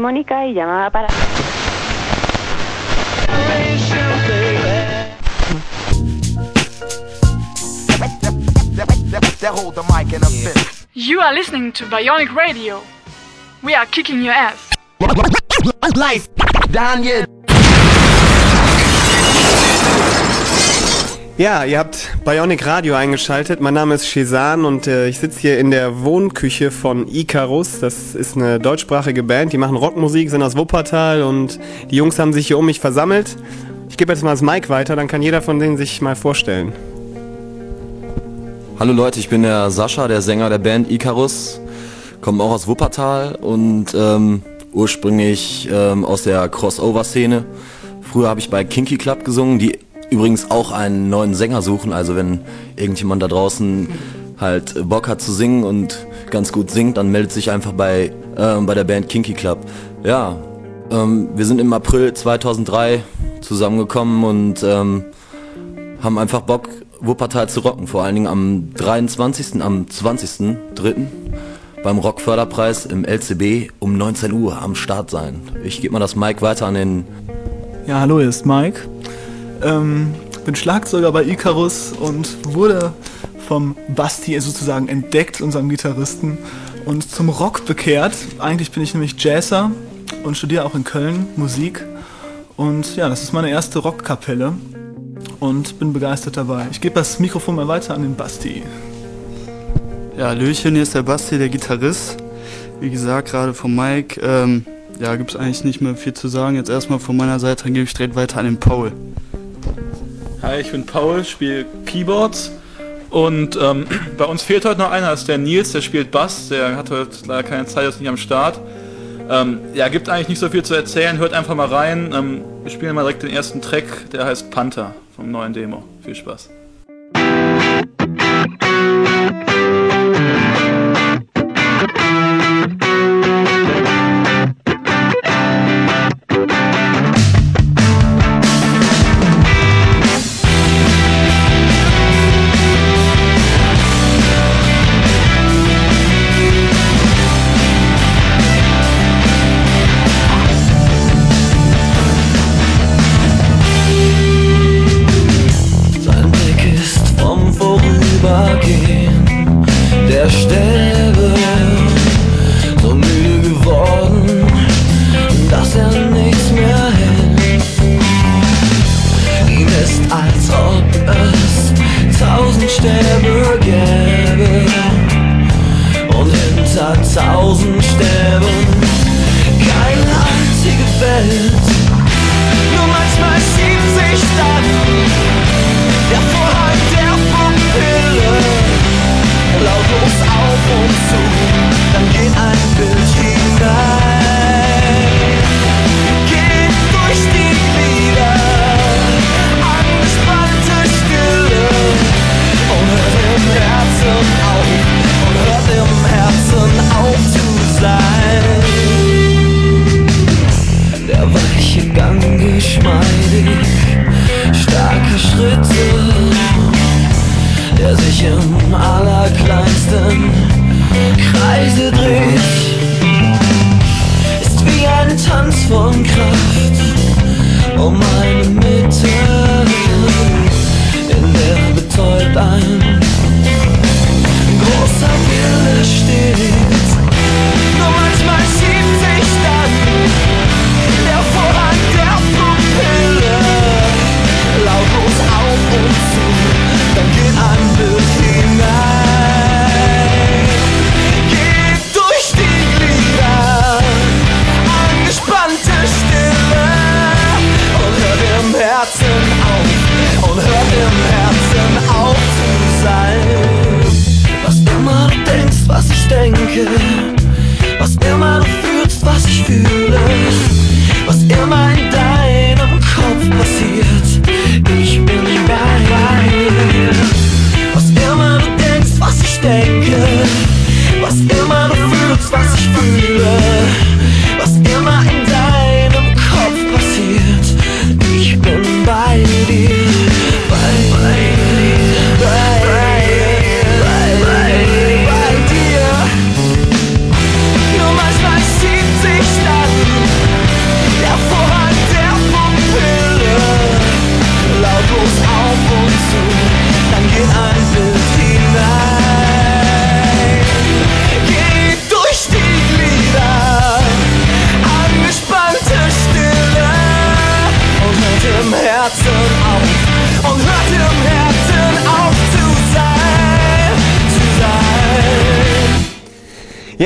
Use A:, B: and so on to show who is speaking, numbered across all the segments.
A: Mónica y llamaba para...
B: You are listening to Bionic Radio. We are kicking your ass.
C: Life, Daniel.
D: Ja, ihr habt Bionic Radio eingeschaltet. Mein Name ist Shezan und äh, ich sitze hier in der Wohnküche von Icarus. Das ist eine deutschsprachige Band, die machen Rockmusik, sind aus Wuppertal und die Jungs haben sich hier um mich versammelt. Ich gebe jetzt mal das Mic weiter, dann kann jeder von denen sich mal vorstellen.
E: Hallo Leute, ich bin der Sascha, der Sänger der Band Icarus, komme auch aus Wuppertal und ähm, ursprünglich ähm, aus der Crossover-Szene. Früher habe ich bei Kinky Club gesungen, die übrigens auch einen neuen Sänger suchen. Also wenn irgendjemand da draußen halt Bock hat zu singen und ganz gut singt, dann meldet sich einfach bei, ähm, bei der Band Kinky Club. Ja, ähm, wir sind im April 2003 zusammengekommen und ähm, haben einfach Bock, Wuppertal zu rocken. Vor allen Dingen am 23., am 20.03. beim Rockförderpreis im LCB um 19 Uhr am Start sein. Ich gebe mal das Mike weiter an den...
F: Ja, hallo, hier ist Mike. Ähm, bin Schlagzeuger bei Icarus und wurde vom Basti sozusagen entdeckt, unserem Gitarristen, und zum Rock bekehrt. Eigentlich bin ich nämlich Jazzer und studiere auch in Köln Musik. Und ja, das ist meine erste Rockkapelle und bin begeistert dabei. Ich gebe das Mikrofon mal weiter an den Basti.
G: Ja, Hallöchen, hier ist der Basti, der Gitarrist. Wie gesagt, gerade von Mike. Ähm, ja, gibt es eigentlich nicht mehr viel zu sagen. Jetzt erstmal von meiner Seite, dann gebe ich direkt weiter an den Paul.
H: Hi, ich bin Paul, spiele Keyboards und ähm, bei uns fehlt heute noch einer, das ist der Nils, der spielt Bass, der hat heute leider keine Zeit, ist nicht am Start. Ähm, ja, gibt eigentlich nicht so viel zu erzählen, hört einfach mal rein. Ähm, wir spielen mal direkt den ersten Track, der heißt Panther vom neuen Demo. Viel Spaß.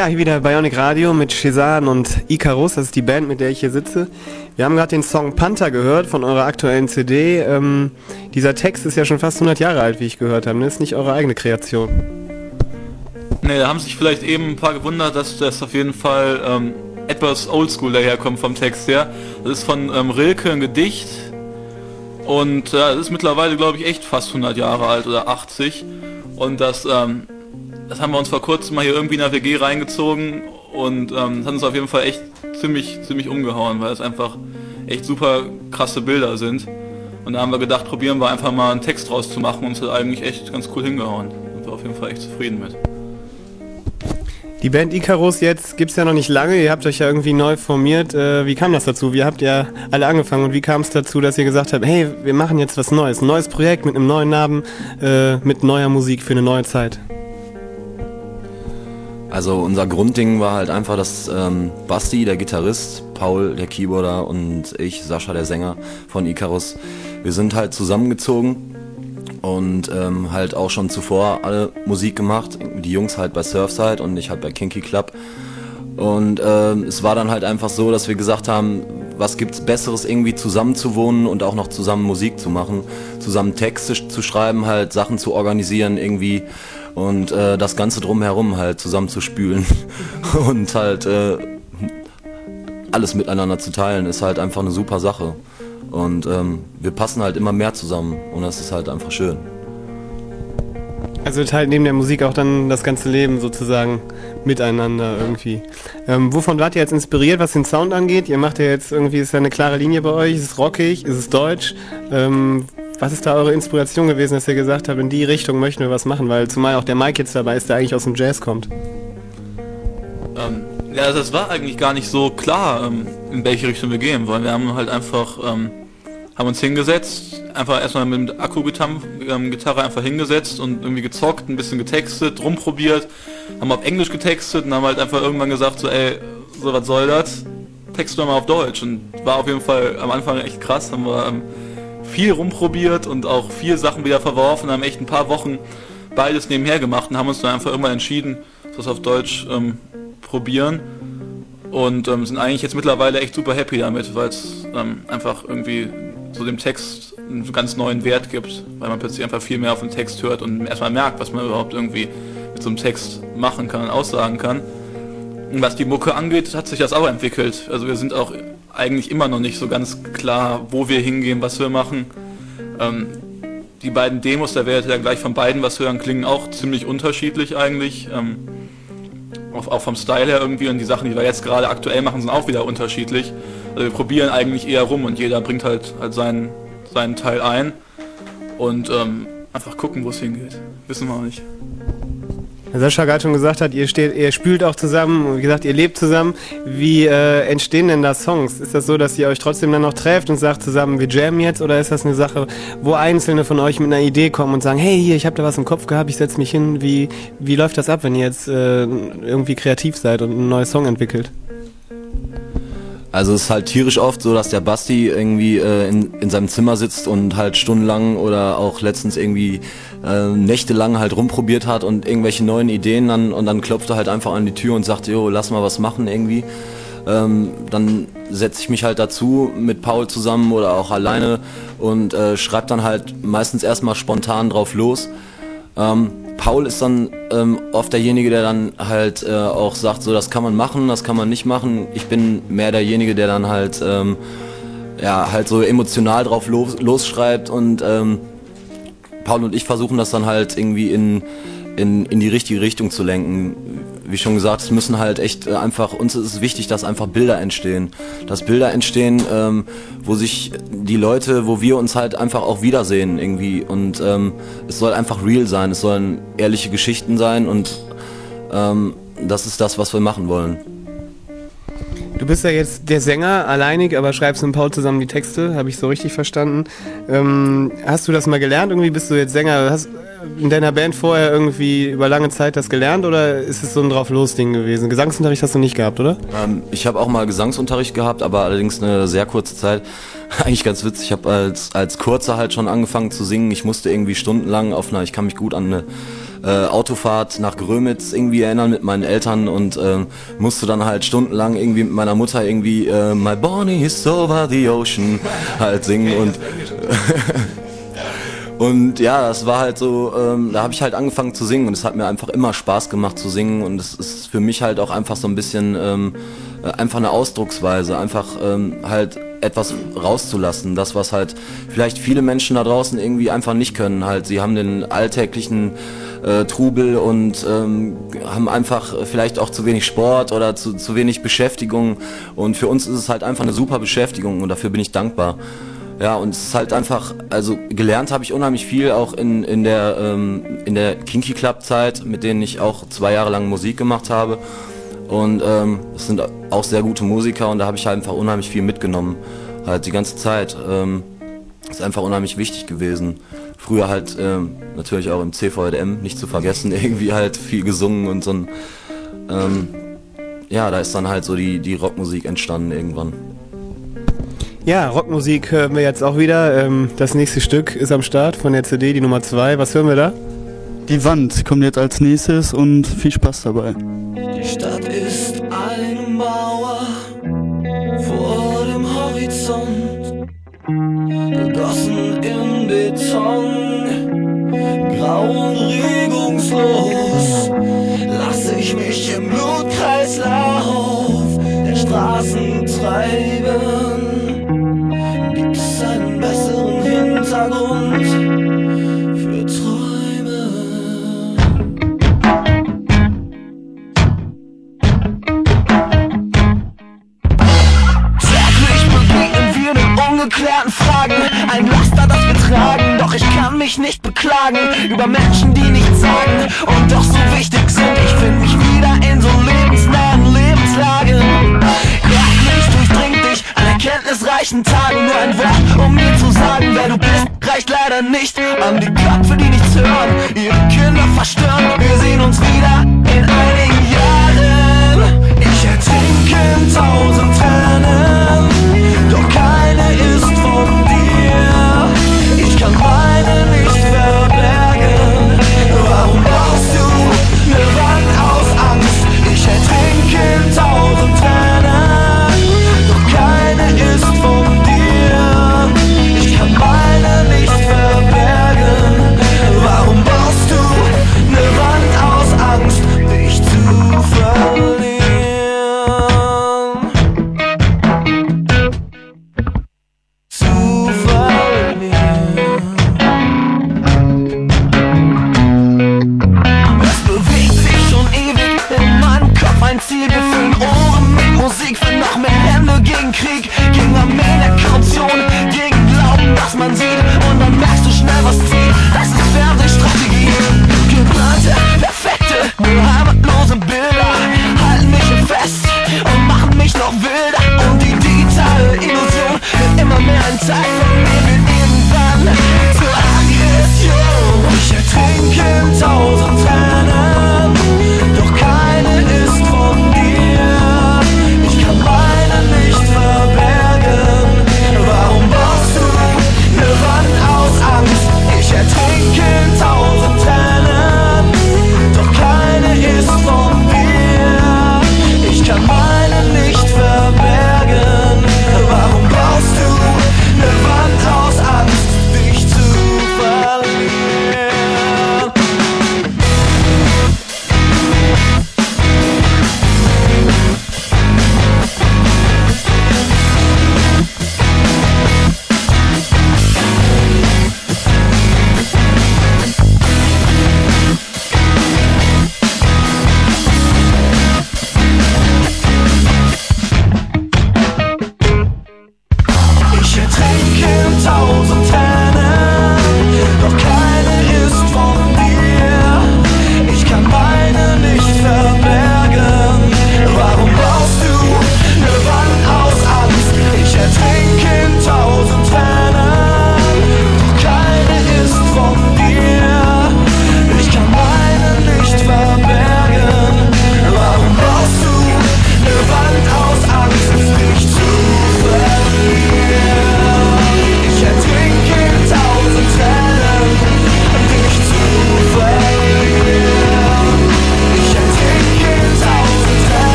D: Ja, hier wieder Bionic Radio mit Shezan und Icarus, das ist die Band, mit der ich hier sitze. Wir haben gerade den Song Panther gehört von eurer aktuellen CD. Ähm, dieser Text ist ja schon fast 100 Jahre alt, wie ich gehört habe. Das ist nicht eure eigene Kreation.
I: Ne, da haben sich vielleicht eben ein paar gewundert, dass das auf jeden Fall ähm, etwas oldschool daherkommt vom Text her. Das ist von ähm, Rilke ein Gedicht und äh, ist mittlerweile, glaube ich, echt fast 100 Jahre alt oder 80. Und das, ähm, das haben wir uns vor kurzem mal hier irgendwie in der WG reingezogen und ähm, das hat uns auf jeden Fall echt ziemlich, ziemlich umgehauen, weil es einfach echt super krasse Bilder sind. Und da haben wir gedacht, probieren wir einfach mal einen Text draus zu machen und es hat eigentlich echt ganz cool hingehauen. Sind wir auf jeden Fall echt zufrieden mit.
D: Die Band Icarus jetzt gibt's ja noch nicht lange, ihr habt euch ja irgendwie neu formiert. Äh, wie kam das dazu? Wie habt ihr alle angefangen und wie kam es dazu, dass ihr gesagt habt, hey, wir machen jetzt was Neues, ein neues Projekt mit einem neuen Namen, äh, mit neuer Musik für eine neue Zeit?
E: Also unser Grundding war halt einfach, dass ähm, Basti, der Gitarrist, Paul, der Keyboarder und ich, Sascha, der Sänger von Icarus, wir sind halt zusammengezogen und ähm, halt auch schon zuvor alle Musik gemacht. Die Jungs halt bei Surfside und ich halt bei Kinky Club. Und ähm, es war dann halt einfach so, dass wir gesagt haben, was gibt's Besseres irgendwie zusammen zu wohnen und auch noch zusammen Musik zu machen, zusammen Texte zu schreiben, halt Sachen zu organisieren irgendwie und äh, das Ganze drumherum halt zusammenzuspülen und halt äh, alles miteinander zu teilen, ist halt einfach eine super Sache. Und ähm, wir passen halt immer mehr zusammen und das ist halt einfach schön.
D: Also teilt neben der Musik auch dann das ganze Leben sozusagen miteinander irgendwie. Ähm, wovon wart ihr jetzt inspiriert, was den Sound angeht? Ihr macht ja jetzt irgendwie, ist ja eine klare Linie bei euch, ist es rockig, ist es deutsch? Ähm, was ist da eure Inspiration gewesen, dass ihr gesagt habt, in die Richtung möchten wir was machen? Weil zumal auch der Mike jetzt dabei ist, der eigentlich aus dem Jazz kommt.
I: Ähm, ja, also es war eigentlich gar nicht so klar, ähm, in welche Richtung wir gehen wollen. Wir haben halt einfach, ähm, haben uns hingesetzt, einfach erstmal mit Akku-Gitarre einfach hingesetzt und irgendwie gezockt, ein bisschen getextet, rumprobiert, haben auf Englisch getextet und haben halt einfach irgendwann gesagt, so ey, so was soll das? Text doch mal auf Deutsch und war auf jeden Fall am Anfang echt krass, haben wir ähm, viel rumprobiert und auch viel Sachen wieder verworfen, haben echt ein paar Wochen beides nebenher gemacht und haben uns dann einfach irgendwann entschieden, das auf Deutsch ähm, probieren und ähm, sind eigentlich jetzt mittlerweile echt super happy damit, weil es ähm, einfach irgendwie so dem Text einen ganz neuen Wert gibt, weil man plötzlich einfach viel mehr auf den Text hört und erstmal merkt, was man überhaupt irgendwie mit so einem Text machen kann und aussagen kann. Und was die Mucke angeht, hat sich das auch entwickelt. Also wir sind auch eigentlich immer noch nicht so ganz klar, wo wir hingehen, was wir machen. Ähm, die beiden Demos, da werdet ihr ja gleich von beiden was hören, klingen auch ziemlich unterschiedlich eigentlich. Ähm, auch, auch vom Style her irgendwie und die Sachen, die wir jetzt gerade aktuell machen, sind auch wieder unterschiedlich. Also wir probieren eigentlich eher rum und jeder bringt halt, halt seinen, seinen Teil ein und ähm, einfach gucken, wo es hingeht. Wissen wir noch nicht.
D: Sascha gerade schon gesagt hat, ihr steht, ihr spült auch zusammen und wie gesagt, ihr lebt zusammen. Wie äh, entstehen denn da Songs? Ist das so, dass ihr euch trotzdem dann noch trefft und sagt zusammen, wir jammen jetzt, oder ist das eine Sache, wo Einzelne von euch mit einer Idee kommen und sagen, hey, hier, ich habe da was im Kopf gehabt, ich setze mich hin. Wie wie läuft das ab, wenn ihr jetzt äh, irgendwie kreativ seid und einen neuen Song entwickelt?
E: Also es ist halt tierisch oft so, dass der Basti irgendwie äh, in, in seinem Zimmer sitzt und halt stundenlang oder auch letztens irgendwie äh, nächtelang halt rumprobiert hat und irgendwelche neuen Ideen dann und dann klopft er halt einfach an die Tür und sagt, jo, lass mal was machen irgendwie. Ähm, dann setze ich mich halt dazu mit Paul zusammen oder auch alleine und äh, schreibe dann halt meistens erstmal spontan drauf los. Ähm, Paul ist dann ähm, oft derjenige, der dann halt äh, auch sagt, so das kann man machen, das kann man nicht machen. Ich bin mehr derjenige, der dann halt ähm, ja halt so emotional drauf los, losschreibt und ähm, Paul und ich versuchen das dann halt irgendwie in, in, in die richtige Richtung zu lenken. Wie schon gesagt, es müssen halt echt äh, einfach, uns ist es wichtig, dass einfach Bilder entstehen. Dass Bilder entstehen, ähm, wo sich die Leute, wo wir uns halt einfach auch wiedersehen irgendwie. Und ähm, es soll einfach real sein, es sollen ehrliche Geschichten sein und ähm, das ist das, was wir machen wollen.
D: Du bist ja jetzt der Sänger, alleinig, aber schreibst mit Paul zusammen die Texte, habe ich so richtig verstanden. Ähm, hast du das mal gelernt? Irgendwie bist du jetzt Sänger. Hast, in deiner Band vorher irgendwie über lange Zeit das gelernt oder ist es so ein Drauf-Los-Ding gewesen? Gesangsunterricht hast du nicht gehabt, oder?
E: Ähm, ich habe auch mal Gesangsunterricht gehabt, aber allerdings eine sehr kurze Zeit. Eigentlich ganz witzig, ich habe als, als Kurzer halt schon angefangen zu singen. Ich musste irgendwie stundenlang auf einer, ich kann mich gut an eine äh, Autofahrt nach Grömitz irgendwie erinnern mit meinen Eltern und ähm, musste dann halt stundenlang irgendwie mit meiner Mutter irgendwie äh, My Bonnie is over the ocean halt singen und und ja, das war halt so, ähm, da habe ich halt angefangen zu singen und es hat mir einfach immer Spaß gemacht zu singen und es ist für mich halt auch einfach so ein bisschen ähm, äh, einfach eine Ausdrucksweise, einfach ähm, halt etwas rauszulassen, das was halt vielleicht viele Menschen da draußen irgendwie einfach nicht können, halt sie haben den alltäglichen äh, Trubel und ähm, haben einfach vielleicht auch zu wenig Sport oder zu, zu wenig Beschäftigung und für uns ist es halt einfach eine super Beschäftigung und dafür bin ich dankbar. Ja, und es ist halt einfach, also gelernt habe ich unheimlich viel auch in, in der, ähm, in der Kinky Club Zeit, mit denen ich auch zwei Jahre lang Musik gemacht habe. Und ähm, es sind auch sehr gute Musiker und da habe ich halt einfach unheimlich viel mitgenommen. Halt die ganze Zeit. Ähm, ist einfach unheimlich wichtig gewesen. Früher halt ähm, natürlich auch im CVDM, nicht zu vergessen, irgendwie halt viel gesungen und so ein, ähm, ja, da ist dann halt so die, die Rockmusik entstanden irgendwann.
D: Ja, Rockmusik hören wir jetzt auch wieder. Ähm, das nächste Stück ist am Start von der CD, die Nummer 2. Was hören wir da?
G: Die Wand kommt jetzt als nächstes und viel Spaß dabei.
H: Die Stadt ist eine Mauer vor dem Horizont, gegossen in Beton, grau und regungslos. Lass ich mich im Blutkreislauf der Straßen treiben. Tragen. Doch ich kann mich nicht beklagen über Menschen, die nichts sagen und doch so wichtig sind. Ich finde mich wieder in so lebensnahen Lebenslagen. Gleich durchdringt dich an erkenntnisreichen Tagen. Nur ein Wort, um mir zu sagen, wer du bist, reicht leider nicht. An die Köpfe, die nichts hören, ihre Kinder verstören. Wir sehen uns wieder in einigen Jahren. Ich ertrinke in tausend Tränen,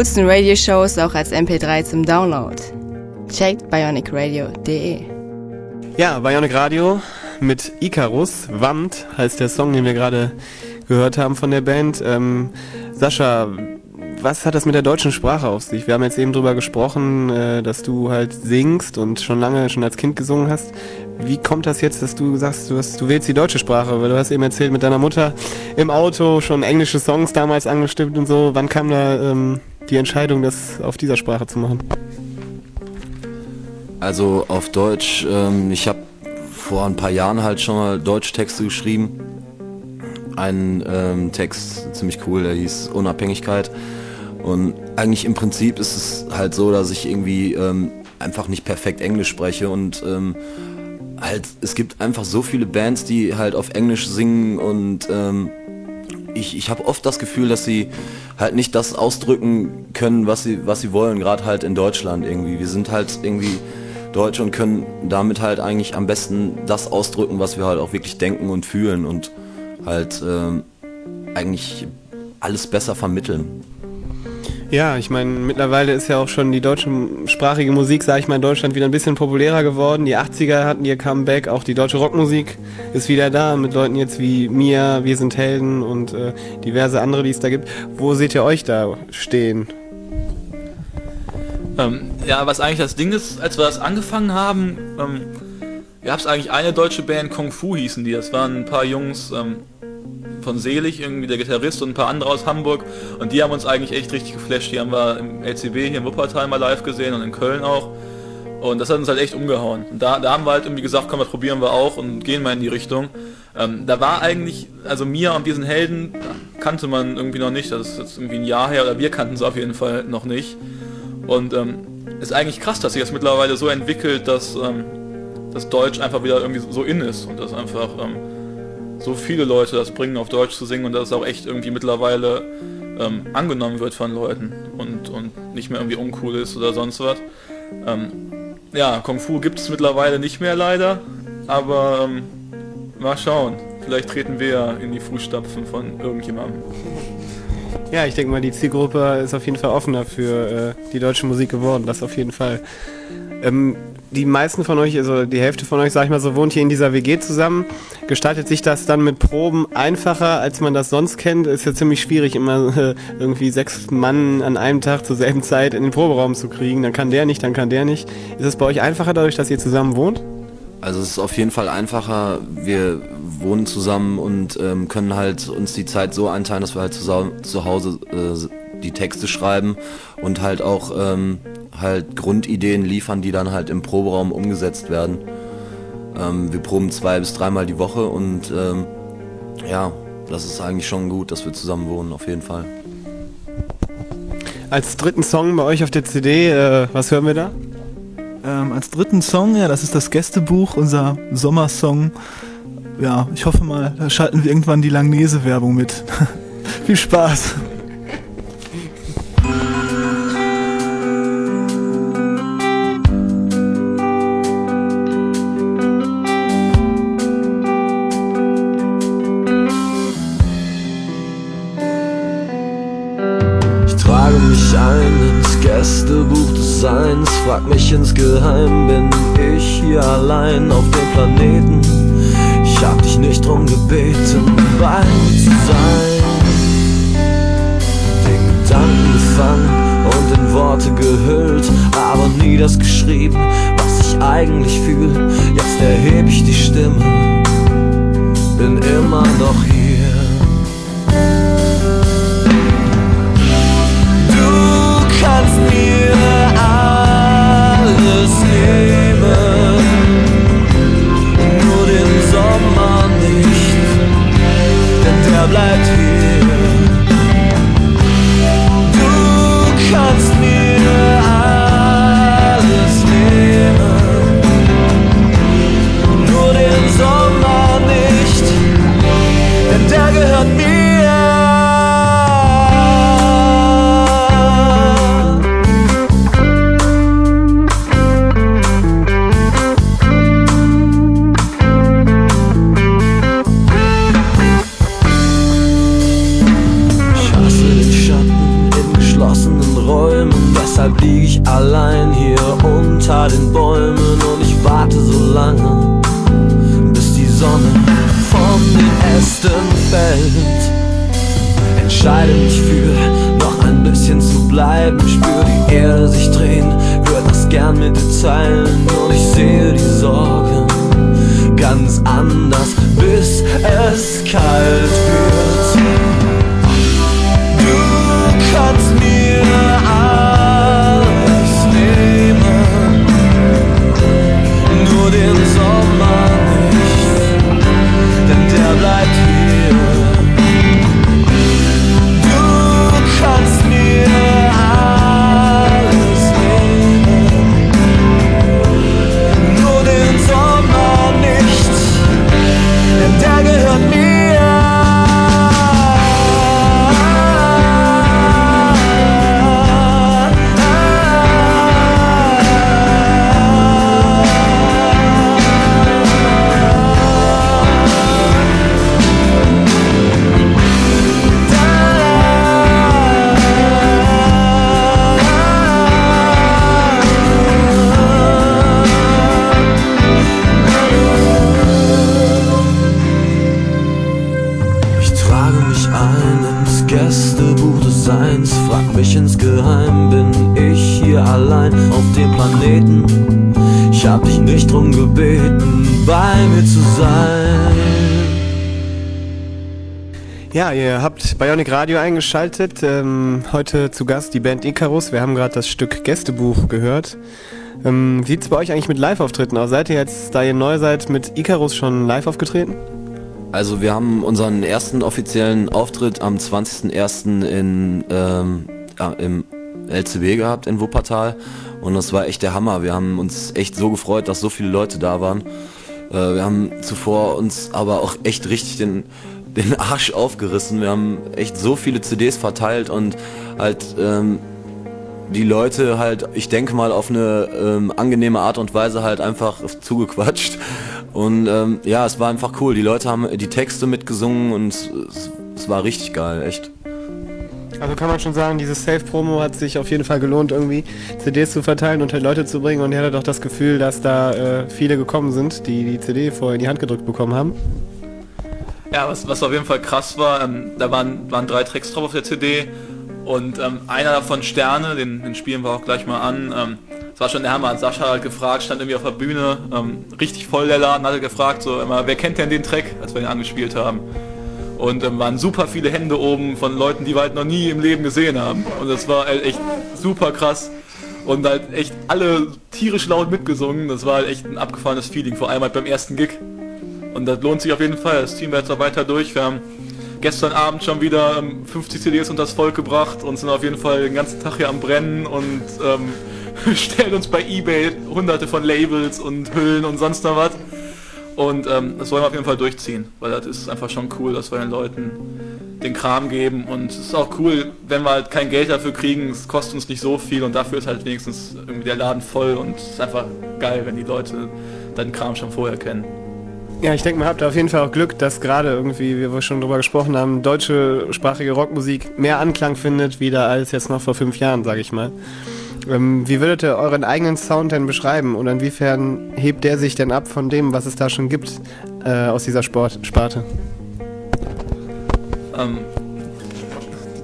J: coolsten Radioshows auch als MP3 zum Download. Checkt bionicradio.de.
D: Ja, Bionic Radio mit Icarus. Wand heißt der Song, den wir gerade gehört haben von der Band. Ähm, Sascha, was hat das mit der deutschen Sprache auf sich? Wir haben jetzt eben drüber gesprochen, äh, dass du halt singst und schon lange, schon als Kind gesungen hast. Wie kommt das jetzt, dass du sagst, du, hast, du wählst die deutsche Sprache? Weil du hast eben erzählt, mit deiner Mutter im Auto schon englische Songs damals angestimmt und so. Wann kam da ähm, die Entscheidung, das auf dieser Sprache zu machen?
E: Also auf Deutsch, ähm, ich habe vor ein paar Jahren halt schon mal Deutschtexte geschrieben. Einen ähm, Text, ziemlich cool, der hieß Unabhängigkeit. Und eigentlich im Prinzip ist es halt so, dass ich irgendwie ähm, einfach nicht perfekt Englisch spreche und ähm, halt, es gibt einfach so viele Bands, die halt auf Englisch singen und ähm, ich, ich habe oft das Gefühl, dass sie halt nicht das ausdrücken können, was sie, was sie wollen, gerade halt in Deutschland irgendwie. Wir sind halt irgendwie Deutsch und können damit halt eigentlich am besten das ausdrücken, was wir halt auch wirklich denken und fühlen und halt ähm, eigentlich alles besser vermitteln.
D: Ja, ich meine, mittlerweile ist ja auch schon die deutschsprachige Musik, sage ich mal, in Deutschland wieder ein bisschen populärer geworden. Die 80er hatten ihr Comeback, auch die deutsche Rockmusik ist wieder da mit Leuten jetzt wie Mia, Wir sind Helden und äh, diverse andere, die es da gibt. Wo seht ihr euch da stehen?
I: Ähm, ja, was eigentlich das Ding ist, als wir das angefangen haben, ähm, gab es eigentlich eine deutsche Band, Kung Fu hießen die. Das waren ein paar Jungs, ähm, von Selig, irgendwie der Gitarrist und ein paar andere aus Hamburg. Und die haben uns eigentlich echt richtig geflasht. Die haben wir im LCB hier in Wuppertal mal live gesehen und in Köln auch. Und das hat uns halt echt umgehauen. Da, da haben wir halt irgendwie gesagt, komm, das probieren wir auch und gehen mal in die Richtung. Ähm, da war eigentlich, also mir und diesen Helden kannte man irgendwie noch nicht. Das ist jetzt irgendwie ein Jahr her, oder wir kannten es auf jeden Fall noch nicht. Und ähm, ist eigentlich krass, dass sich das mittlerweile so entwickelt, dass ähm, das Deutsch einfach wieder irgendwie so in ist und das einfach ähm, so viele Leute das bringen, auf Deutsch zu singen und dass es auch echt irgendwie mittlerweile ähm, angenommen wird von Leuten und, und nicht mehr irgendwie uncool ist oder sonst was. Ähm, ja, Kung Fu gibt es mittlerweile nicht mehr leider, aber ähm, mal schauen. Vielleicht treten wir ja in die Fußstapfen von irgendjemandem.
D: Ja, ich denke mal, die Zielgruppe ist auf jeden Fall offener für äh, die deutsche Musik geworden, das auf jeden Fall. Ähm, die meisten von euch, also die Hälfte von euch, sag ich mal so, wohnt hier in dieser WG zusammen. Gestaltet sich das dann mit Proben einfacher, als man das sonst kennt? Ist ja ziemlich schwierig, immer irgendwie sechs Mann an einem Tag zur selben Zeit in den Proberaum zu kriegen. Dann kann der nicht, dann kann der nicht. Ist es bei euch einfacher dadurch, dass ihr zusammen wohnt?
E: Also es ist auf jeden Fall einfacher. Wir wohnen zusammen und ähm, können halt uns die Zeit so einteilen, dass wir halt zu, zu Hause äh, die Texte schreiben und halt auch ähm, halt Grundideen liefern, die dann halt im Proberaum umgesetzt werden. Ähm, wir proben zwei bis dreimal die Woche und ähm, ja, das ist eigentlich schon gut, dass wir zusammen wohnen, auf jeden Fall.
D: Als dritten Song bei euch auf der CD, äh, was hören wir da?
F: Ähm, als dritten Song, ja, das ist das Gästebuch, unser Sommersong. Ja, ich hoffe mal, da schalten wir irgendwann die Langnese-Werbung mit. Viel Spaß!
H: Gefangen und in Worte gehüllt, aber nie das geschrieben, was ich eigentlich fühl. Jetzt erheb ich die Stimme, bin immer noch hier. kannst mir alles nehmen, nur den Sommer nicht, denn der bleibt hier.
D: Bionic Radio eingeschaltet. Ähm, heute zu Gast die Band Icarus. Wir haben gerade das Stück Gästebuch gehört. Ähm, Wie sieht's bei euch eigentlich mit Live-Auftritten aus? Seid ihr jetzt, da ihr neu seid, mit Icarus schon live aufgetreten?
E: Also wir haben unseren ersten offiziellen Auftritt am 20.01. in ähm, ja, im LCB gehabt in Wuppertal und das war echt der Hammer. Wir haben uns echt so gefreut, dass so viele Leute da waren. Äh, wir haben zuvor uns aber auch echt richtig den den Arsch aufgerissen. Wir haben echt so viele CDs verteilt und halt ähm, die Leute halt, ich denke mal, auf eine ähm, angenehme Art und Weise halt einfach zugequatscht. Und ähm, ja, es war einfach cool. Die Leute haben die Texte mitgesungen und es, es war richtig geil, echt.
D: Also kann man schon sagen, dieses Safe-Promo hat sich auf jeden Fall gelohnt, irgendwie CDs zu verteilen und halt Leute zu bringen. Und ihr hattet auch das Gefühl, dass da äh, viele gekommen sind, die die CD vorher in die Hand gedrückt bekommen haben.
I: Ja, was, was auf jeden Fall krass war, ähm, da waren, waren drei Tracks drauf auf der CD und ähm, einer davon Sterne, den, den spielen wir auch gleich mal an. Ähm, das war schon der Hammer, hat Sascha halt gefragt, stand irgendwie auf der Bühne, ähm, richtig voll der Laden, hat er gefragt, so immer, wer kennt denn den Track, als wir ihn angespielt haben. Und ähm, waren super viele Hände oben von Leuten, die wir halt noch nie im Leben gesehen haben. Und das war halt echt super krass. Und halt echt alle tierisch laut mitgesungen. Das war halt echt ein abgefahrenes Feeling, vor allem halt beim ersten Gig. Und das lohnt sich auf jeden Fall. Das Team wird jetzt auch weiter durch. Wir haben gestern Abend schon wieder ähm, 50 CDs unter das Volk gebracht und sind auf jeden Fall den ganzen Tag hier am Brennen und ähm, stellen uns bei Ebay hunderte von Labels und Hüllen und sonst noch was. Und ähm, das wollen wir auf jeden Fall durchziehen, weil das ist einfach schon cool, dass wir den Leuten den Kram geben und es ist auch cool, wenn wir halt kein Geld dafür kriegen, es kostet uns nicht so viel und dafür ist halt wenigstens irgendwie der Laden voll und es ist einfach geil, wenn die Leute dann Kram schon vorher kennen.
D: Ja, ich denke, man habt auf jeden Fall auch Glück, dass gerade irgendwie, wie wir schon drüber gesprochen haben, deutsche sprachige Rockmusik mehr Anklang findet wieder als jetzt noch vor fünf Jahren, sage ich mal. Ähm, wie würdet ihr euren eigenen Sound denn beschreiben und inwiefern hebt der sich denn ab von dem, was es da schon gibt äh, aus dieser Sport Sparte?
I: Ähm,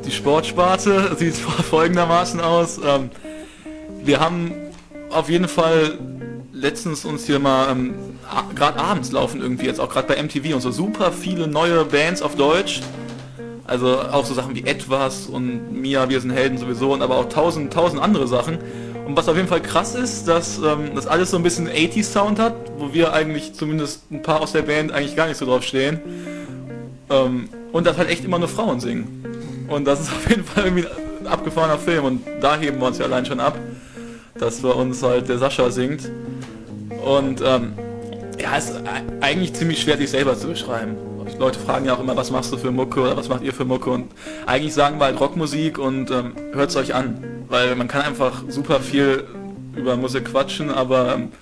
I: die Sportsparte sieht folgendermaßen aus. Ähm, wir haben auf jeden Fall letztens uns hier mal, ähm, gerade abends laufen irgendwie jetzt auch gerade bei MTV und so super viele neue Bands auf Deutsch. Also auch so Sachen wie Etwas und Mia, wir sind Helden sowieso und aber auch tausend, tausend andere Sachen. Und was auf jeden Fall krass ist, dass ähm, das alles so ein bisschen 80s Sound hat, wo wir eigentlich zumindest ein paar aus der Band eigentlich gar nicht so drauf stehen. Ähm, und dass halt echt immer nur Frauen singen. Und das ist auf jeden Fall irgendwie ein abgefahrener Film und da heben wir uns ja allein schon ab, dass bei uns halt der Sascha singt. Und ähm, ja, es ist eigentlich ziemlich schwer, sich selber zu beschreiben. Leute fragen ja auch immer, was machst du für Mucke oder was macht ihr für Mucke? Und eigentlich sagen wir halt Rockmusik und ähm, hört es euch an. Weil man kann einfach super viel über Musik quatschen, aber ähm,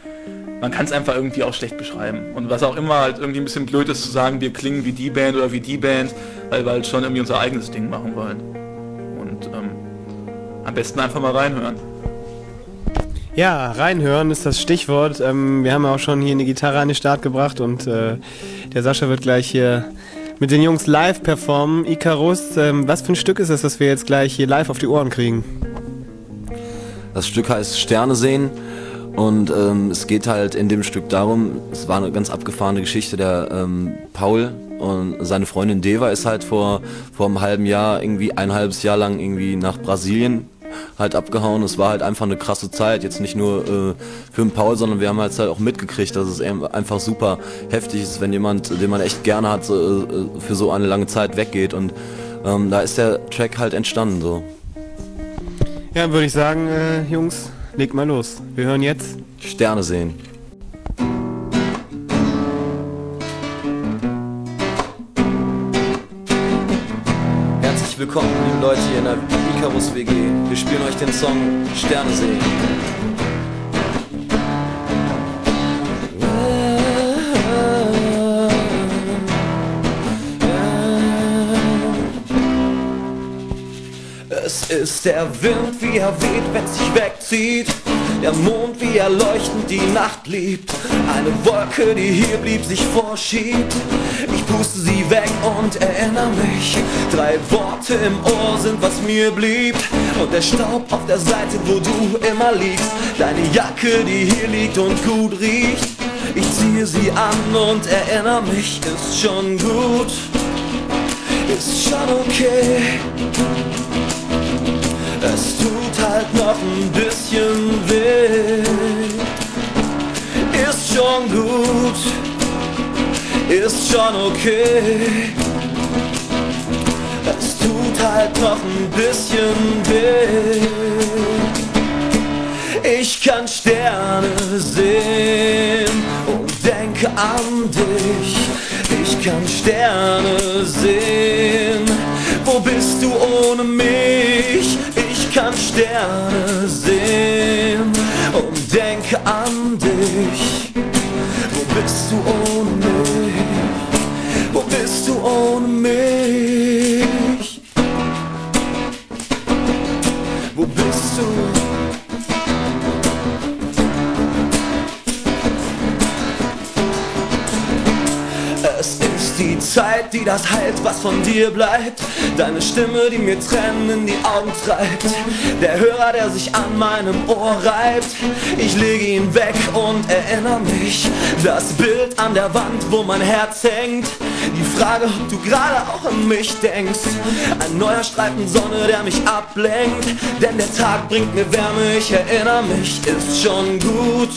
I: man kann es einfach irgendwie auch schlecht beschreiben. Und was auch immer halt irgendwie ein bisschen blöd ist zu sagen, wir klingen wie die Band oder wie die Band, weil wir halt schon irgendwie unser eigenes Ding machen wollen. Und ähm, am besten einfach mal reinhören.
D: Ja, reinhören ist das Stichwort. Ähm, wir haben ja auch schon hier eine Gitarre an den Start gebracht und äh, der Sascha wird gleich hier mit den Jungs live performen. Icarus, ähm, was für ein Stück ist das, das wir jetzt gleich hier live auf die Ohren kriegen?
H: Das Stück heißt Sterne sehen und ähm, es geht halt in dem Stück darum, es war eine ganz abgefahrene Geschichte, der ähm, Paul und seine Freundin Deva ist halt vor, vor einem halben Jahr, irgendwie ein halbes Jahr lang irgendwie nach Brasilien halt abgehauen. Es war halt einfach eine krasse Zeit, jetzt nicht nur äh, für den Paul, sondern wir haben halt, halt auch mitgekriegt, dass es einfach super heftig ist, wenn jemand, den man echt gerne hat, so, äh, für so eine lange Zeit weggeht und ähm, da ist der Track halt entstanden so.
D: Ja, würde ich sagen, äh, Jungs, legt mal los. Wir hören jetzt
H: Sterne sehen. Herzlich willkommen, liebe Leute hier in der Icarus WG. Wir spielen euch den Song Sterne sehen. Es ist der Wind, wie er weht, wenn sich wegzieht. Der Mond, wie er leuchtend die Nacht liebt. Eine Wolke, die hier blieb, sich vorschiebt. Ich puste sie weg und erinnere mich. Drei Worte im Ohr sind, was mir blieb. Und der Staub auf der Seite, wo du immer liegst. Deine Jacke, die hier liegt und gut riecht. Ich ziehe sie an und erinnere mich, ist schon gut. Ist schon okay. Es tut halt noch ein bisschen weh. Ist schon gut, ist schon okay. Es tut halt noch ein bisschen weh. Ich kann Sterne sehen und denke an dich. Ich kann Sterne sehen. Wo bist du ohne mich? Ich kann Sterne sehen und denke an dich. Wo bist du ohne mich? Die das heilt, was von dir bleibt. Deine Stimme, die mir Tränen in die Augen treibt. Der Hörer, der sich an meinem Ohr reibt. Ich lege ihn weg und erinnere mich. Das Bild an der Wand, wo mein Herz hängt. Die Frage, ob du gerade auch an mich denkst. Ein neuer Streifen Sonne, der mich ablenkt. Denn der Tag bringt mir Wärme, ich erinnere mich. Ist schon gut,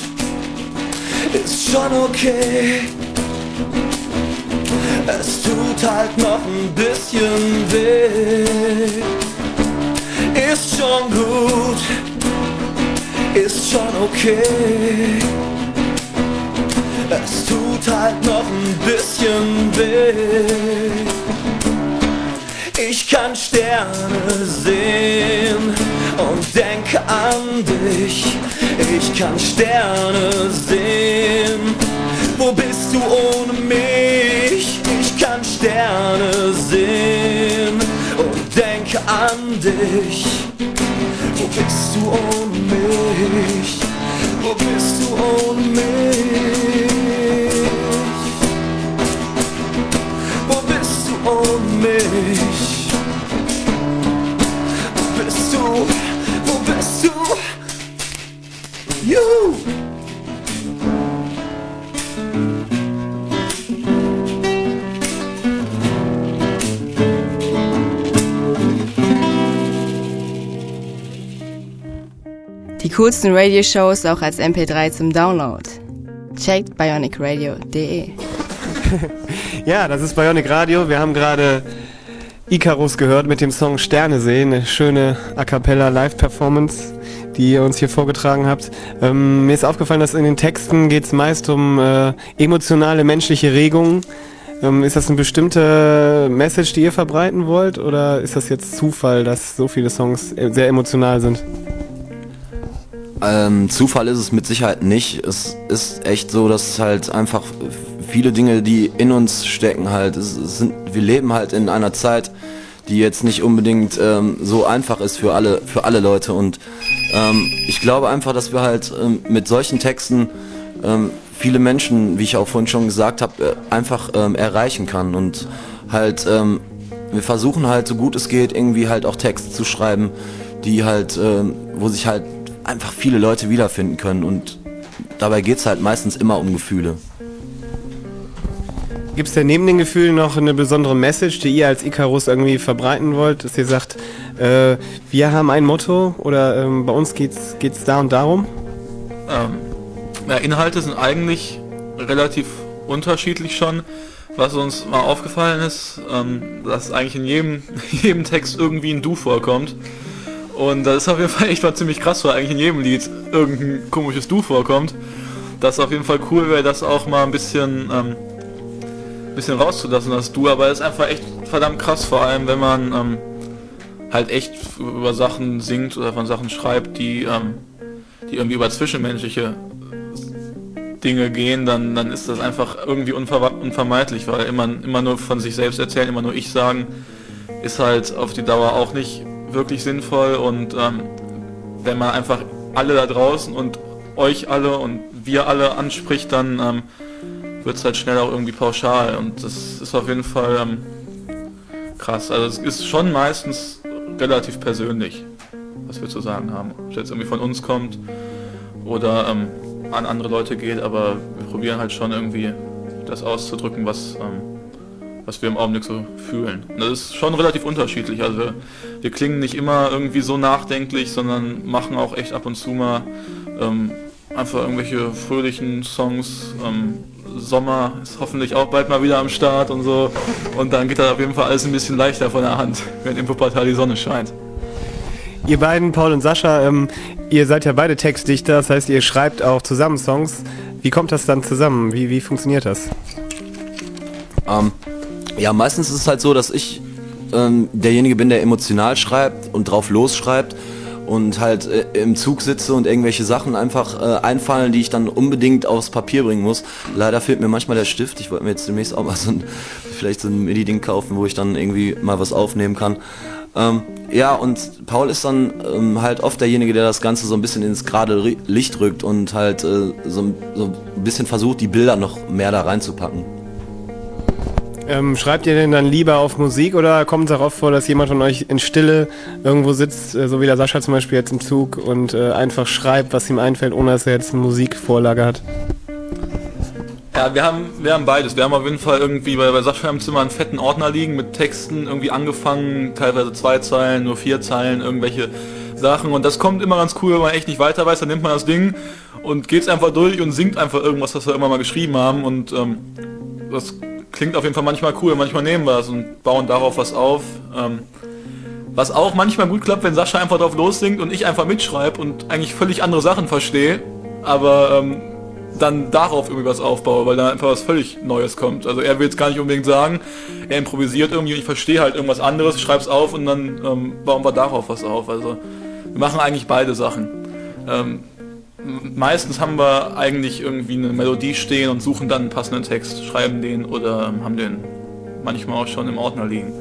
H: ist schon okay. Es tut halt noch ein bisschen weh. Ist schon gut, ist schon okay. Es tut halt noch ein bisschen weh. Ich kann Sterne sehen und denke an dich. Ich kann Sterne sehen. Wo bist du ohne mich? Sterne sehen und denke an dich. Wo bist du ohne mich? Wo bist du ohne mich? Wo bist du ohne mich? Wo bist du? Wo bist du? Juhu!
J: Coolsten Radioshows auch als MP3 zum Download. Checkt bionicradio.de.
D: Ja, das ist Bionic Radio. Wir haben gerade Icarus gehört mit dem Song Sterne sehen. Eine schöne A Cappella Live-Performance, die ihr uns hier vorgetragen habt. Ähm, mir ist aufgefallen, dass in den Texten geht es meist um äh, emotionale menschliche Regungen. Ähm, ist das eine bestimmte Message, die ihr verbreiten wollt? Oder ist das jetzt Zufall, dass so viele Songs äh, sehr emotional sind?
H: Ähm, Zufall ist es mit Sicherheit nicht. Es ist echt so, dass halt einfach viele Dinge, die in uns stecken, halt, es, sind, wir leben halt in einer Zeit,
E: die jetzt nicht unbedingt ähm, so einfach ist für alle, für alle Leute. Und ähm, ich glaube einfach, dass wir halt ähm, mit solchen Texten ähm, viele Menschen, wie ich auch vorhin schon gesagt habe, äh, einfach ähm, erreichen kann. Und halt, ähm, wir versuchen halt, so gut es geht, irgendwie halt auch Texte zu schreiben, die halt, ähm, wo sich halt einfach viele Leute wiederfinden können. Und dabei geht's halt meistens immer um Gefühle.
D: Gibt es denn neben den Gefühlen noch eine besondere Message, die ihr als Icarus irgendwie verbreiten wollt, dass ihr sagt, äh, wir haben ein Motto oder ähm, bei uns geht's geht's da und darum?
I: Ähm, ja, Inhalte sind eigentlich relativ unterschiedlich schon. Was uns mal aufgefallen ist, ähm, dass eigentlich in jedem, jedem Text irgendwie ein Du vorkommt. Und das ist auf jeden Fall echt mal ziemlich krass, weil eigentlich in jedem Lied irgendein komisches Du vorkommt. Das ist auf jeden Fall cool wäre, das auch mal ein bisschen, ähm, bisschen rauszulassen, das Du. Aber es ist einfach echt verdammt krass, vor allem wenn man ähm, halt echt über Sachen singt oder von Sachen schreibt, die, ähm, die irgendwie über zwischenmenschliche Dinge gehen, dann, dann ist das einfach irgendwie unver unvermeidlich, weil immer, immer nur von sich selbst erzählen, immer nur ich sagen, ist halt auf die Dauer auch nicht wirklich sinnvoll und ähm, wenn man einfach alle da draußen und euch alle und wir alle anspricht, dann ähm, wird es halt schnell auch irgendwie pauschal und das ist auf jeden Fall ähm, krass. Also es ist schon meistens relativ persönlich, was wir zu sagen haben. Ob es jetzt irgendwie von uns kommt oder ähm, an andere Leute geht, aber wir probieren halt schon irgendwie das auszudrücken, was, ähm, was wir im Augenblick so fühlen. Und das ist schon relativ unterschiedlich. Also wir, wir klingen nicht immer irgendwie so nachdenklich, sondern machen auch echt ab und zu mal ähm, einfach irgendwelche fröhlichen Songs. Ähm, Sommer ist hoffentlich auch bald mal wieder am Start und so. Und dann geht das auf jeden Fall alles ein bisschen leichter von der Hand, wenn im Wuppertal die Sonne scheint.
D: Ihr beiden, Paul und Sascha, ähm, ihr seid ja beide Textdichter, das heißt, ihr schreibt auch zusammen Songs. Wie kommt das dann zusammen? Wie, wie funktioniert das?
E: Ähm, ja, meistens ist es halt so, dass ich ähm, derjenige bin, der emotional schreibt und drauf losschreibt und halt äh, im Zug sitze und irgendwelche Sachen einfach äh, einfallen, die ich dann unbedingt aufs Papier bringen muss. Leider fehlt mir manchmal der Stift. Ich wollte mir jetzt demnächst auch mal so ein, vielleicht so ein MIDI-Ding kaufen, wo ich dann irgendwie mal was aufnehmen kann. Ähm, ja, und Paul ist dann ähm, halt oft derjenige, der das Ganze so ein bisschen ins gerade Licht rückt und halt äh, so, so ein bisschen versucht, die Bilder noch mehr da reinzupacken.
D: Ähm, schreibt ihr denn dann lieber auf Musik oder kommt es darauf vor, dass jemand von euch in Stille irgendwo sitzt, äh, so wie der Sascha zum Beispiel jetzt im Zug und äh, einfach schreibt, was ihm einfällt, ohne dass er jetzt eine Musikvorlage hat?
I: Ja, wir haben, wir haben beides. Wir haben auf jeden Fall irgendwie bei, bei Sascha im Zimmer einen fetten Ordner liegen mit Texten irgendwie angefangen, teilweise zwei Zeilen, nur vier Zeilen, irgendwelche Sachen. Und das kommt immer ganz cool, wenn man echt nicht weiter weiß, dann nimmt man das Ding und geht es einfach durch und singt einfach irgendwas, was wir immer mal geschrieben haben. Und ähm, das klingt auf jeden Fall manchmal cool, manchmal nehmen wir es und bauen darauf was auf. Ähm, was auch manchmal gut klappt, wenn Sascha einfach drauf lossingt und ich einfach mitschreibe und eigentlich völlig andere Sachen verstehe. Aber ähm, dann darauf irgendwie was aufbaue, weil da einfach was völlig Neues kommt. Also er will es gar nicht unbedingt sagen, er improvisiert irgendwie und ich verstehe halt irgendwas anderes, schreib's auf und dann ähm, bauen wir darauf was auf. Also wir machen eigentlich beide Sachen. Ähm, meistens haben wir eigentlich irgendwie eine Melodie stehen und suchen dann einen passenden Text, schreiben den oder haben den manchmal auch schon im Ordner liegen.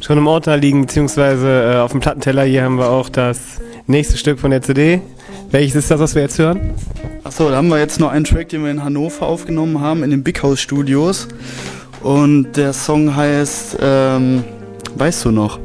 D: Schon im Ordner liegen, beziehungsweise äh, auf dem Plattenteller hier haben wir auch das nächste Stück von der CD. Welches ist das, was wir jetzt hören?
G: Achso, da haben wir jetzt noch einen Track, den wir in Hannover aufgenommen haben, in den Big House Studios. Und der Song heißt, ähm, weißt du noch?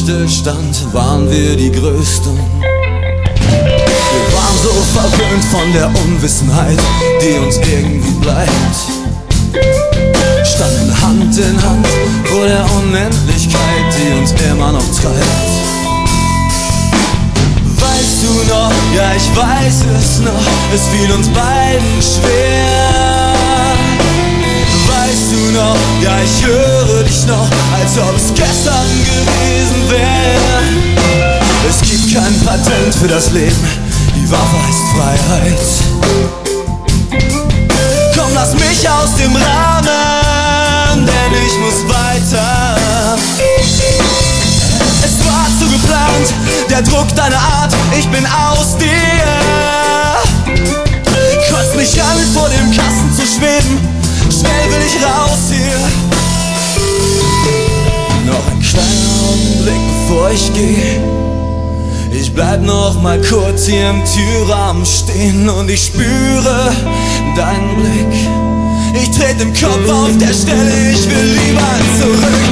H: Stillstand, waren wir die Größten. Wir waren so verwöhnt von der Unwissenheit, die uns irgendwie bleibt. Standen Hand in Hand vor der Unendlichkeit, die uns immer noch treibt. Weißt du noch, ja ich weiß es noch, es fiel uns beiden schwer. Weißt du noch, ja ich höre dich noch, als ob es gestern gewesen wäre. Es gibt kein Patent für das Leben, die Waffe heißt Freiheit. Komm, lass mich aus dem Rahmen, denn ich muss weiter. Es war zu geplant, der Druck deiner Art, ich bin aus dir. Kotzt mich an, vor dem Kasten raus hier. Noch ein kleiner Augenblick, bevor ich gehe. Ich bleib noch mal kurz hier im Türrahmen stehen und ich spüre deinen Blick. Ich trete im Kopf auf der Stelle, ich will lieber zurück.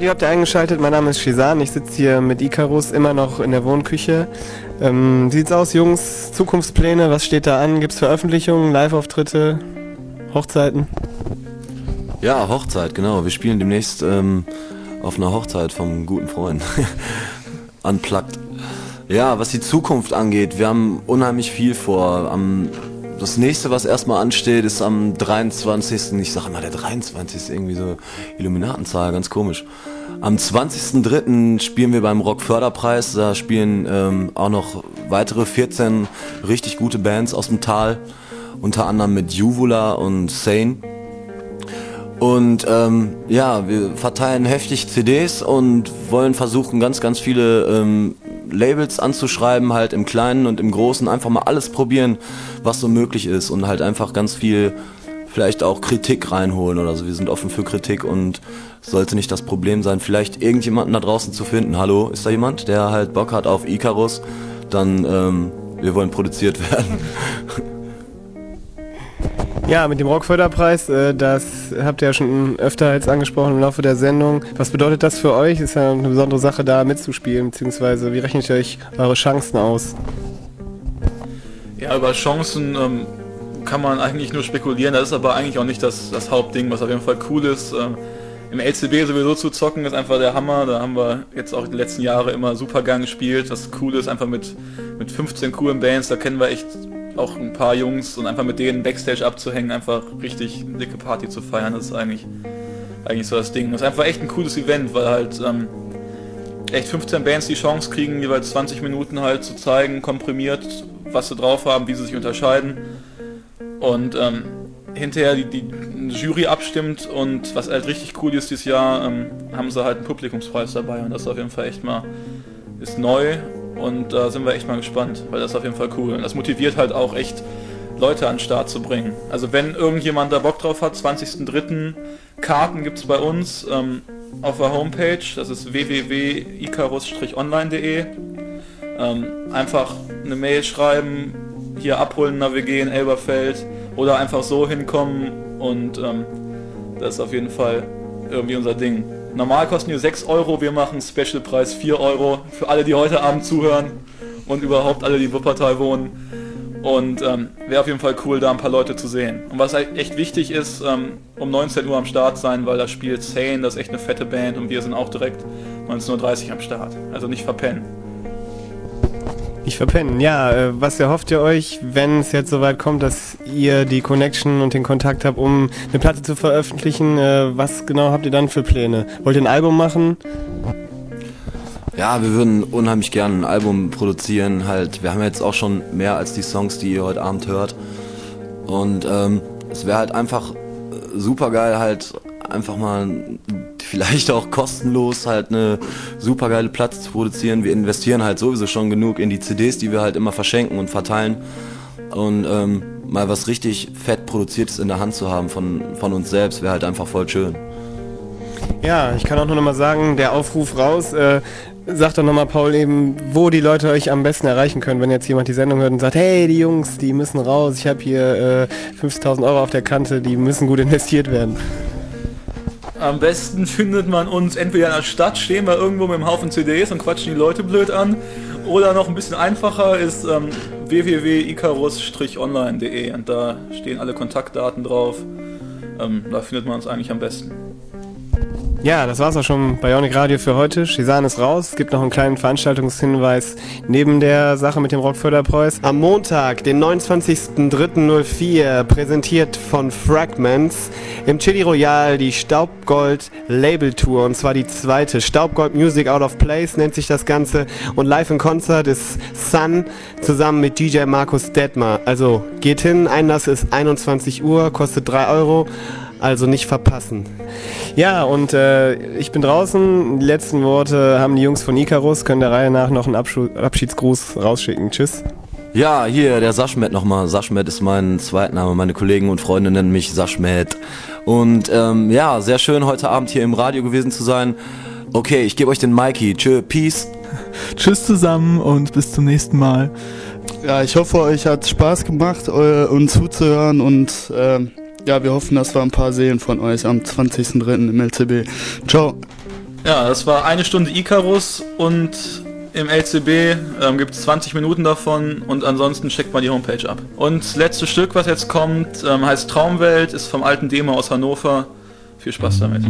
D: Radio habt ihr eingeschaltet. Mein Name ist Shizan. Ich sitze hier mit Icarus immer noch in der Wohnküche. Ähm, sieht's aus, Jungs? Zukunftspläne? Was steht da an? Gibt's Veröffentlichungen, Live-Auftritte, Hochzeiten?
E: Ja, Hochzeit, genau. Wir spielen demnächst ähm, auf einer Hochzeit vom guten Freund. Unplugged. Ja, was die Zukunft angeht, wir haben unheimlich viel vor. Am, das nächste, was erstmal ansteht, ist am 23. Ich sage immer, der 23. ist irgendwie so Illuminatenzahl, ganz komisch. Am 20.03. spielen wir beim Rockförderpreis. Da spielen ähm, auch noch weitere 14 richtig gute Bands aus dem Tal. Unter anderem mit Juvula und Sane. Und ähm, ja, wir verteilen heftig CDs und wollen versuchen, ganz, ganz viele ähm, Labels anzuschreiben, halt im Kleinen und im Großen, einfach mal alles probieren, was so möglich ist und halt einfach ganz viel vielleicht auch Kritik reinholen oder so. Wir sind offen für Kritik und sollte nicht das Problem sein, vielleicht irgendjemanden da draußen zu finden. Hallo, ist da jemand, der halt Bock hat auf Icarus? Dann, ähm, wir wollen produziert werden.
D: Ja, mit dem Rockförderpreis, äh, das habt ihr ja schon öfter jetzt angesprochen im Laufe der Sendung. Was bedeutet das für euch? Ist ja eine besondere Sache, da mitzuspielen, beziehungsweise wie rechnet ihr euch eure Chancen aus?
I: Ja, über Chancen ähm, kann man eigentlich nur spekulieren. Das ist aber eigentlich auch nicht das, das Hauptding, was auf jeden Fall cool ist. Ähm, Im LCB sowieso zu zocken ist einfach der Hammer. Da haben wir jetzt auch die letzten Jahre immer Supergang gespielt. Das Coole ist einfach mit, mit 15 coolen Bands, da kennen wir echt auch ein paar Jungs und einfach mit denen Backstage abzuhängen, einfach richtig eine dicke Party zu feiern, das ist eigentlich, eigentlich so das Ding. Das ist einfach echt ein cooles Event, weil halt ähm, echt 15 Bands die Chance kriegen, jeweils 20 Minuten halt zu zeigen, komprimiert, was sie drauf haben, wie sie sich unterscheiden. und ähm, hinterher die, die Jury abstimmt und was halt richtig cool ist dieses Jahr, ähm, haben sie halt einen Publikumspreis dabei und das ist auf jeden Fall echt mal ist neu und da äh, sind wir echt mal gespannt, weil das ist auf jeden Fall cool und das motiviert halt auch echt Leute an den Start zu bringen. Also wenn irgendjemand da Bock drauf hat, 20.03. Karten gibt es bei uns ähm, auf der Homepage, das ist www.icarus-online.de. Ähm, einfach eine Mail schreiben, hier abholen, navigieren, Elberfeld oder einfach so hinkommen und ähm, das ist auf jeden Fall irgendwie unser Ding. Normal kosten die 6 Euro, wir machen Specialpreis 4 Euro für alle, die heute Abend zuhören und überhaupt alle, die Wuppertal wohnen. Und ähm, wäre auf jeden Fall cool, da ein paar Leute zu sehen. Und was halt echt wichtig ist, ähm, um 19 Uhr am Start sein, weil da spielt Sane, das ist echt eine fette Band und wir sind auch direkt 19.30 Uhr am Start. Also nicht verpennen.
D: Nicht verpennen, ja. Äh, was erhofft ihr euch, wenn es jetzt soweit kommt, dass ihr die Connection und den Kontakt habt, um eine Platte zu veröffentlichen? Äh, was genau habt ihr dann für Pläne? Wollt ihr ein Album machen?
E: Ja, wir würden unheimlich gerne ein Album produzieren. Halt, wir haben jetzt auch schon mehr als die Songs, die ihr heute Abend hört. Und ähm, es wäre halt einfach super geil, halt einfach mal vielleicht auch kostenlos halt eine super geile Platte zu produzieren. Wir investieren halt sowieso schon genug in die CDs, die wir halt immer verschenken und verteilen. Und ähm, mal was richtig fett produziertes in der Hand zu haben von, von uns selbst, wäre halt einfach voll schön.
D: Ja, ich kann auch nur noch mal sagen, der Aufruf raus. Äh, Sag doch nochmal, Paul, eben, wo die Leute euch am besten erreichen können, wenn jetzt jemand die Sendung hört und sagt, hey, die Jungs, die müssen raus, ich habe hier äh, 50.000 Euro auf der Kante, die müssen gut investiert werden.
I: Am besten findet man uns entweder in der Stadt, stehen wir irgendwo mit einem Haufen CDs und quatschen die Leute blöd an, oder noch ein bisschen einfacher ist ähm, www.icarus-online.de und da stehen alle Kontaktdaten drauf. Ähm, da findet man uns eigentlich am besten.
D: Ja, das war's auch schon bei Ionic Radio für heute. Shisan ist raus. Es gibt noch einen kleinen Veranstaltungshinweis neben der Sache mit dem Rockförderpreis. Am Montag, den 29.03.04, präsentiert von Fragments im Chili Royal die Staubgold Label Tour. Und zwar die zweite. Staubgold Music Out of Place nennt sich das Ganze. Und live in Konzert ist Sun zusammen mit DJ Markus Detmar. Also geht hin, Einlass ist 21 Uhr, kostet 3 Euro. Also nicht verpassen. Ja, und äh, ich bin draußen. Die letzten Worte haben die Jungs von Icarus. Können der Reihe nach noch einen Abschu Abschiedsgruß rausschicken. Tschüss.
E: Ja, hier der Saschmet nochmal. Saschmet ist mein Zweitname. Meine Kollegen und Freunde nennen mich Saschmet. Und ähm, ja, sehr schön heute Abend hier im Radio gewesen zu sein. Okay, ich gebe euch den Mikey. Tschö, Peace.
F: Tschüss zusammen und bis zum nächsten Mal.
G: Ja, ich hoffe, euch hat Spaß gemacht, uns zuzuhören und äh, ja, wir hoffen, dass wir ein paar sehen von euch am 20.03. im LCB. Ciao.
I: Ja, das war eine Stunde Icarus und im LCB ähm, gibt es 20 Minuten davon und ansonsten checkt mal die Homepage ab. Und das letzte Stück, was jetzt kommt, ähm, heißt Traumwelt, ist vom alten Demo aus Hannover. Viel Spaß damit.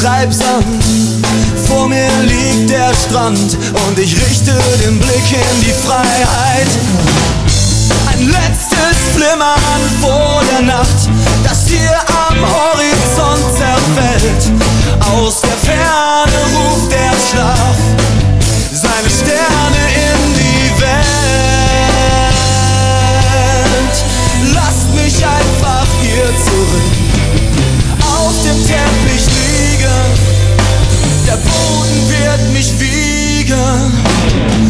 H: Treibsand. Vor mir liegt der Strand und ich richte den Blick in die Freiheit. Ein letztes Flimmern vor der Nacht, das hier am Horizont zerfällt. Aus der Ferne ruft der Schlaf seine Sterne in die Welt. Lasst mich einfach hier zurück auf dem Teppich Girl.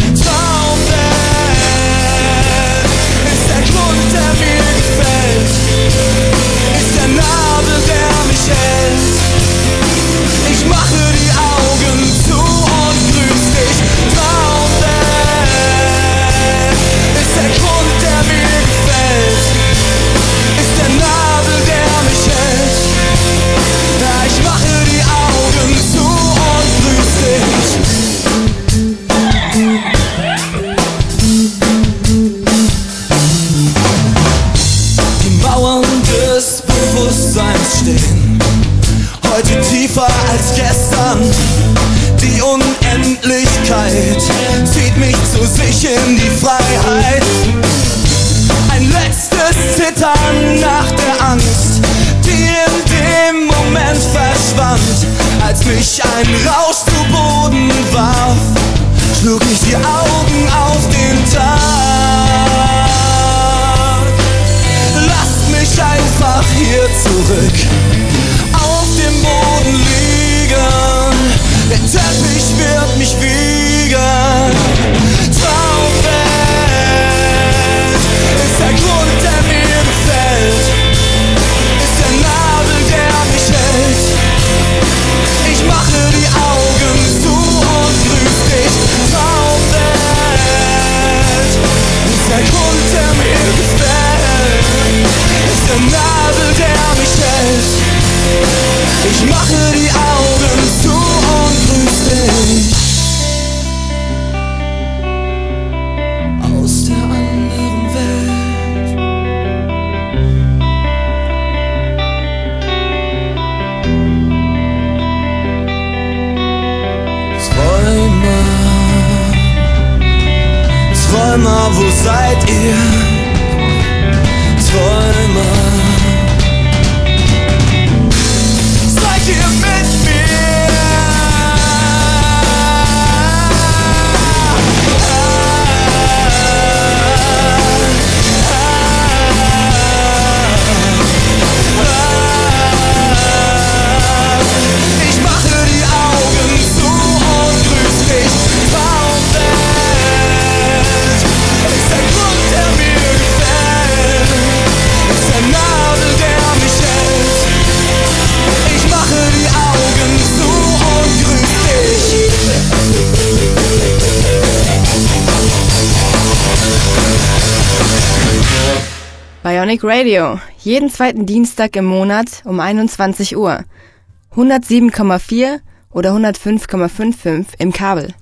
H: sich in die Freiheit. Ein letztes Zittern nach der Angst, die in dem Moment verschwand, als mich ein Rausch zu Boden warf, schlug ich die Augen auf den Tag. Lasst mich einfach hier zurück
J: Bionic Radio. Jeden zweiten Dienstag im Monat um 21 Uhr. 107,4 oder 105,55 im Kabel.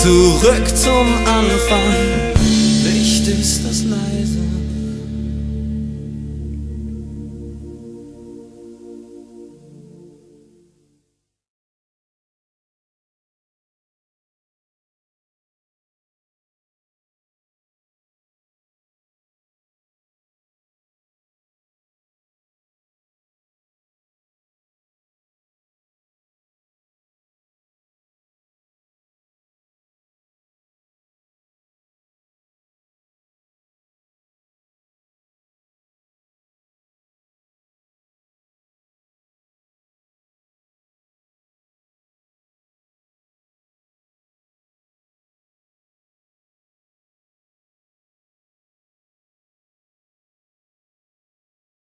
J: Zurück zum Anfang.